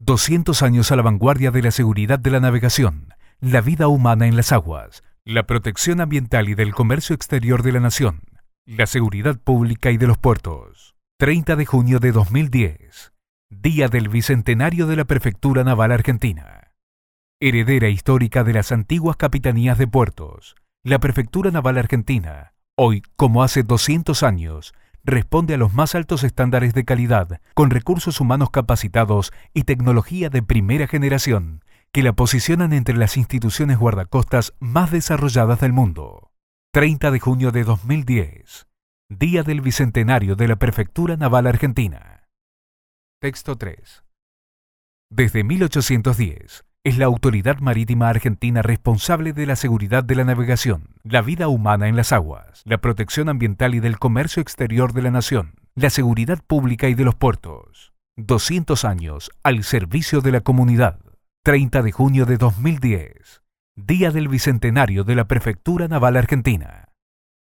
200 años a la vanguardia de la seguridad de la navegación, la vida humana en las aguas, la protección ambiental y del comercio exterior de la nación, la seguridad pública y de los puertos. 30 de junio de 2010, Día del Bicentenario de la Prefectura Naval Argentina. Heredera histórica de las antiguas capitanías de puertos, la Prefectura Naval Argentina, hoy, como hace 200 años, responde a los más altos estándares de calidad, con recursos humanos capacitados y tecnología de primera generación, que la posicionan entre las instituciones guardacostas más desarrolladas del mundo. 30 de junio de 2010, Día del Bicentenario de la Prefectura Naval Argentina. Texto 3. Desde 1810, es la autoridad marítima argentina responsable de la seguridad de la navegación, la vida humana en las aguas, la protección ambiental y del comercio exterior de la nación, la seguridad pública y de los puertos. 200 años al servicio de la comunidad. 30 de junio de 2010, Día del Bicentenario de la Prefectura Naval Argentina.